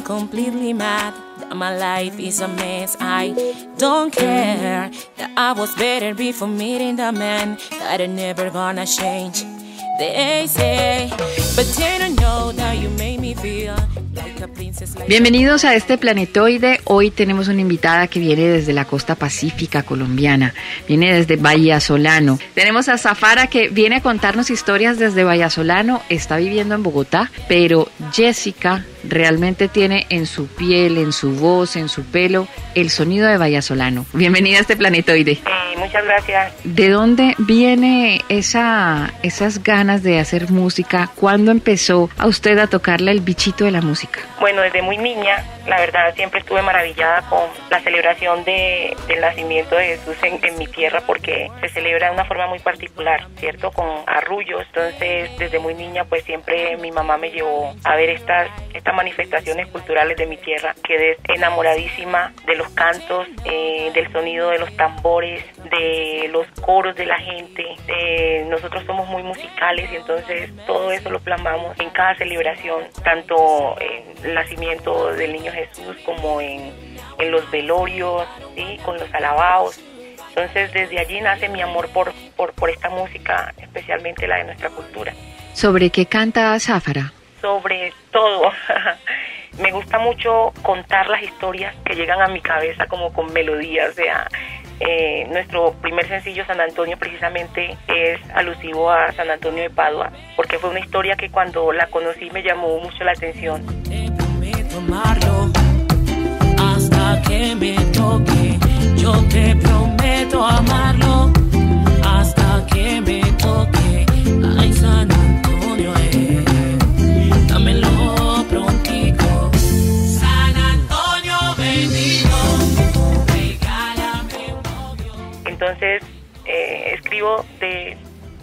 I'm completely mad that my life is a mess. I don't care that I was better before meeting the man that I'm never gonna change. They say, but they don't know that you made me feel. Bienvenidos a este planetoide. Hoy tenemos una invitada que viene desde la costa pacífica colombiana, viene desde Bahía Solano. Tenemos a Zafara que viene a contarnos historias desde Bahía Solano, está viviendo en Bogotá, pero Jessica realmente tiene en su piel, en su voz, en su pelo, el sonido de Bahía Solano. Bienvenida a este planetoide. muchas gracias. ¿De dónde viene esa, esas ganas de hacer música? ¿Cuándo empezó a usted a tocarle el bichito de la música? Bueno, desde muy niña, la verdad, siempre estuve maravillada con la celebración de, del nacimiento de Jesús en, mi tierra porque se celebra de una forma muy particular, ¿cierto? Con arrullos. Entonces, desde muy niña, pues siempre mi mamá me llevó a ver estas, estas manifestaciones culturales de mi tierra. Quedé enamoradísima de los cantos, eh, del sonido de los tambores, de los coros de la gente. nosotros somos muy musicales y entonces todo eso lo plasmamos en cada celebración, tanto en el nacimiento del niño Jesús como en, en los velorios, ¿sí? con los alabados. Entonces desde allí nace mi amor por, por, por esta música, especialmente la de nuestra cultura. ¿Sobre qué canta Záfara? Sobre todo. me gusta mucho contar las historias que llegan a mi cabeza como con melodías, o sea, eh, nuestro primer sencillo San Antonio precisamente es alusivo a San Antonio de Padua, porque fue una historia que cuando la conocí me llamó mucho la atención. hasta que me toque, yo te prometo amarlo hasta que me toque. Ay, San Antonio, Entonces eh, escribo de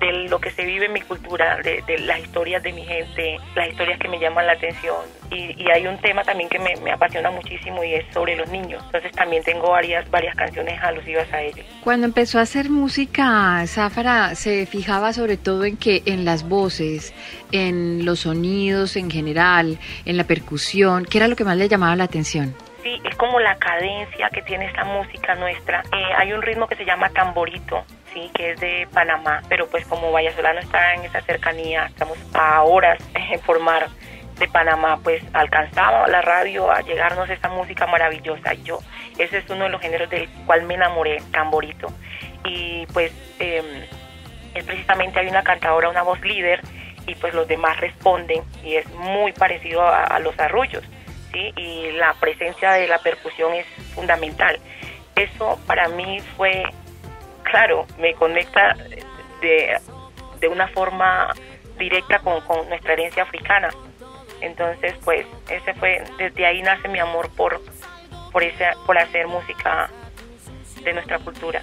de lo que se vive en mi cultura, de, las historias de mi gente, las historias que me llaman la atención. Y, hay un tema también que me, apasiona muchísimo y es sobre los niños. Entonces también tengo varias, varias canciones alusivas a ellos. Cuando empezó a hacer música, Zafara se fijaba sobre todo en que en las voces, en los sonidos en general, en la percusión, ¿qué era lo que más le llamaba la atención? Sí, es como la cadencia que tiene esta música nuestra. Eh, hay un ritmo que se llama tamborito, sí, que es de Panamá, pero pues como Vallasolano está en esa cercanía, estamos a horas en formar de Panamá, pues alcanzaba la radio a llegarnos esa música maravillosa. Yo, ese es uno de los géneros del cual me enamoré, tamborito. Y pues eh, es precisamente hay una cantadora, una voz líder, y pues los demás responden, y es muy parecido a los arrullos y la presencia de la percusión es fundamental. Eso para mí fue, claro, me conecta de, de una forma directa con, con, nuestra herencia africana. Entonces, pues, ese fue, desde ahí nace mi amor por, por, ese, por hacer música de nuestra cultura.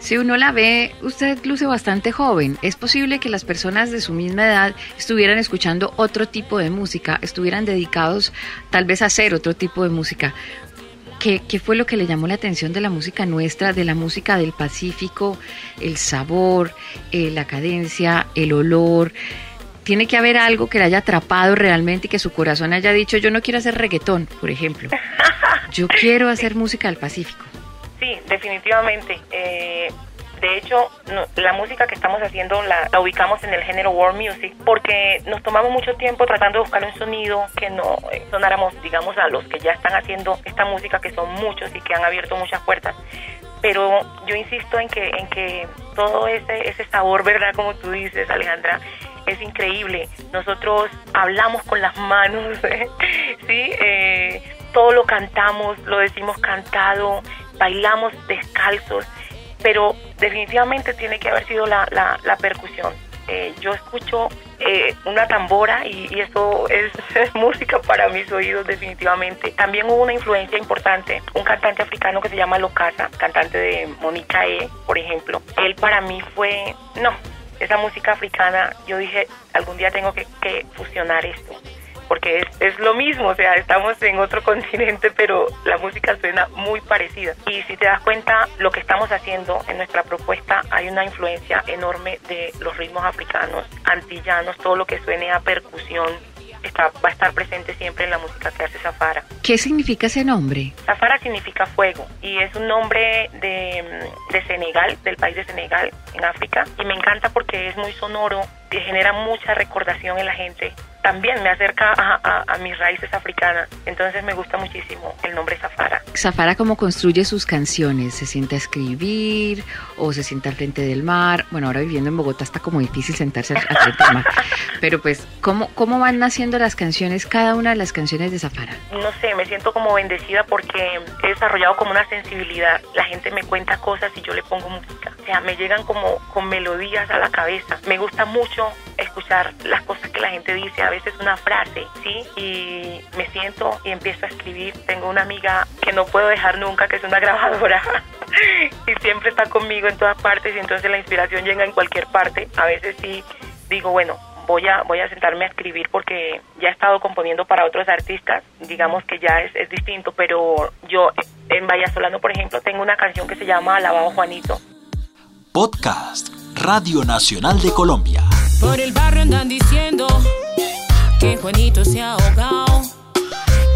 Si uno la ve, usted luce bastante joven. Es posible que las personas de su misma edad estuvieran escuchando otro tipo de música, estuvieran dedicados tal vez a hacer otro tipo de música. ¿Qué, ¿Qué, fue lo que le llamó la atención de la música nuestra, de la música del Pacífico? El sabor, eh, la cadencia, el olor. Tiene que haber algo que le haya atrapado realmente y que su corazón haya dicho, yo no quiero hacer reggaetón, por ejemplo. Yo quiero hacer música del Pacífico. Sí, definitivamente. Eh, de hecho, la música que estamos haciendo la, ubicamos en el género world music porque nos tomamos mucho tiempo tratando de buscar un sonido que no eh, sonáramos, digamos, a los que ya están haciendo esta música, que son muchos y que han abierto muchas puertas. Pero yo insisto en que, en que todo ese, ese sabor, ¿verdad? Como tú dices, Alejandra, es increíble. Nosotros hablamos con las manos, ¿sí? Eh, todo lo cantamos, lo decimos cantado, bailamos descalzos, pero definitivamente tiene que haber sido la, la, percusión. Eh, yo escucho eh, una tambora y, eso es, música para mis oídos definitivamente. También hubo una influencia importante, un cantante africano que se llama Locasa, cantante de Mónica E, por ejemplo. Él para mí fue, no, esa música africana, yo dije, algún día tengo que fusionar esto porque es, lo mismo, o sea, estamos en otro continente, pero la música suena muy parecida. Y si te das cuenta, lo que estamos haciendo en nuestra propuesta, hay una influencia enorme de los ritmos africanos, antillanos, todo lo que suene a percusión, Está, va a estar presente siempre en la música que hace Zafara. ¿Qué significa ese nombre? Zafara significa fuego y es un nombre de, de, Senegal, del país de Senegal, en África. Y me encanta porque es muy sonoro, y genera mucha recordación en la gente también me acerca a, mis raíces africanas. Entonces me gusta muchísimo el nombre Zafara. Zafara, ¿cómo construye sus canciones? ¿Se sienta a escribir o se sienta al frente del mar? Bueno, ahora viviendo en Bogotá está como difícil sentarse al frente del mar. Pero pues, ¿cómo, ¿cómo van naciendo las canciones, cada una de las canciones de Zafara? No sé, me siento como bendecida porque he desarrollado como una sensibilidad. La gente me cuenta cosas y yo le pongo música. O sea, me llegan como con melodías a la cabeza. Me gusta mucho escuchar las cosas que la gente dice a veces una frase, ¿sí? Y me siento y empiezo a escribir. Tengo una amiga que no puedo dejar nunca, que es una grabadora, y siempre está conmigo en todas partes, y entonces la inspiración llega en cualquier parte. A veces sí digo, bueno, voy a, voy a sentarme a escribir porque ya he estado componiendo para otros artistas, digamos que ya es, es distinto, pero yo en Vallasolano, por ejemplo, tengo una canción que se llama Alabado Juanito. Podcast Radio Nacional de Colombia. Por el barrio andan diciendo que Juanito se ha ahogado.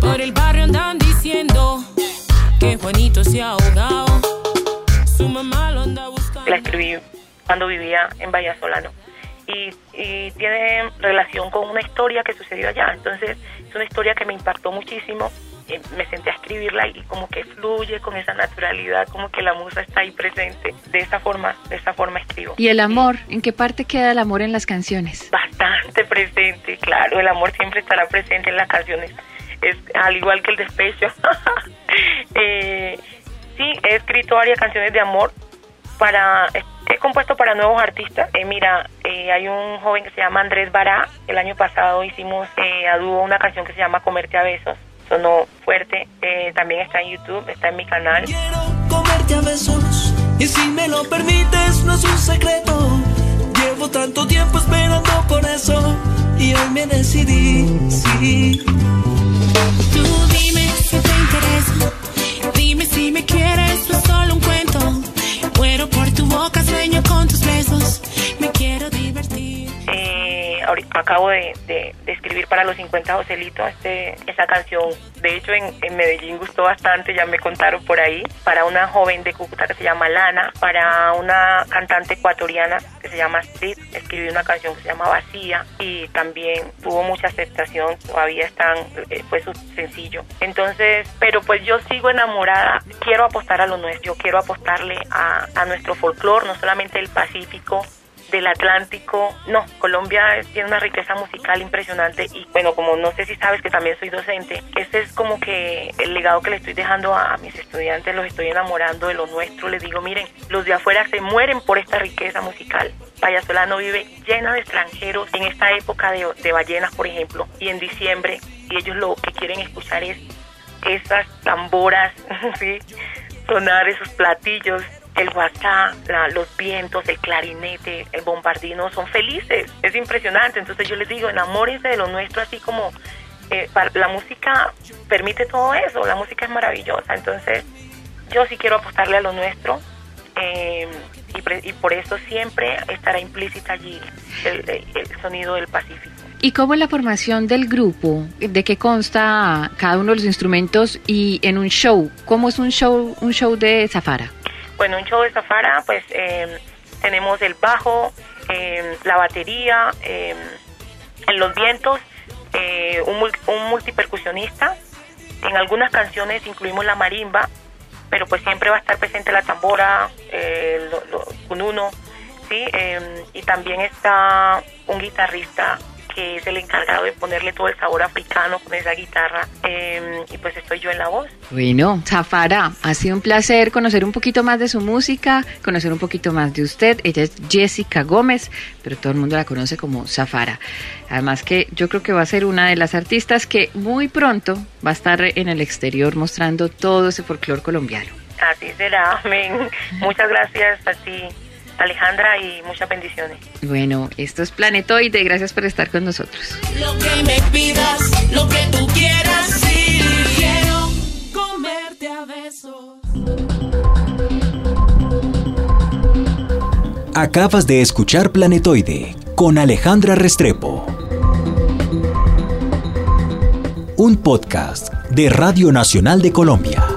Por el barrio andan diciendo que Juanito se ha ahogado. Su mamá lo anda buscando. La escribí cuando vivía en Vallasolano. Y, y, tiene relación con una historia que sucedió allá. Entonces, es una historia que me impactó muchísimo eh, me senté a escribirla y como que fluye con esa naturalidad, como que la musa está ahí presente. De esa forma, de esa forma escribo. ¿Y el amor? ¿En qué parte queda el amor en las canciones? Bastante presente, claro. El amor siempre estará presente en las canciones. Es al igual que el despecho. eh, sí, he escrito varias canciones de amor para he compuesto para nuevos artistas. Eh, mira, eh, hay un joven que se llama Andrés Bará. El año pasado hicimos eh, a dúo una canción que se llama Comerte a besos sonó fuerte. Eh, también está en YouTube, está en mi canal. Quiero comerte a besos y si me lo permites no es un secreto. Llevo tanto tiempo esperando por eso y hoy me decidí, sí. Tú dime si te interesa, dime si me quieres, no es solo un cuento. Muero por tu boca, sueño con tus besos, acabo de, de, escribir para los 50 Joselito este, esa canción. De hecho, en, en, Medellín gustó bastante, ya me contaron por ahí. Para una joven de Cúcuta que se llama Lana, para una cantante ecuatoriana que se llama Sid, escribí una canción que se llama Vacía y también tuvo mucha aceptación. Todavía están, eh, fue su sencillo. Entonces, pero pues yo sigo enamorada. Quiero apostar a lo nuestro, yo quiero apostarle a, a nuestro folclore, no solamente el Pacífico, del Atlántico. No, Colombia tiene una riqueza musical impresionante y bueno, como no sé si sabes que también soy docente, este es como que el legado que le estoy dejando a, mis estudiantes, los estoy enamorando de lo nuestro, les digo, miren, los de afuera se mueren por esta riqueza musical. Vallasolano vive llena de extranjeros en esta época de, de ballenas, por ejemplo, y en diciembre, y ellos lo que quieren escuchar es esas tamboras, ¿sí? sonar esos platillos el WhatsApp, los vientos, el clarinete, el bombardino son felices. Es impresionante. Entonces yo les digo, enamórense de lo nuestro, así como eh, la música permite todo eso. La música es maravillosa. Entonces yo sí quiero apostarle a lo nuestro. Eh, y, por eso siempre estará implícita allí el, el sonido del Pacífico. ¿Y cómo es la formación del grupo? ¿De qué consta cada uno de los instrumentos y en un show? ¿Cómo es un show, un show de Zafara? Bueno, un show de Zafara, pues em, tenemos el bajo, em, la batería, en los vientos, eh, un, un multipercusionista. En algunas canciones incluimos la marimba, pero pues siempre va a estar presente la tambora, eh, con uno, ¿sí? y también está un guitarrista que es el encargado de ponerle todo el sabor africano con esa guitarra. Em, y pues estoy yo en la voz. Bueno, Zafara, ha sido un placer conocer un poquito más de su música, conocer un poquito más de usted. Ella es Jessica Gómez, pero todo el mundo la conoce como Zafara. Además que yo creo que va a ser una de las artistas que muy pronto va a estar en el exterior mostrando todo ese folclore colombiano. Así será, amén. Muchas gracias a ti. Alejandra y muchas bendiciones. Bueno, esto es Planetoide, gracias por estar con nosotros. Lo que me pidas, lo que tú quieras, sí. Quiero comerte a besos. Acabas de escuchar Planetoide con Alejandra Restrepo. Un podcast de Radio Nacional de Colombia.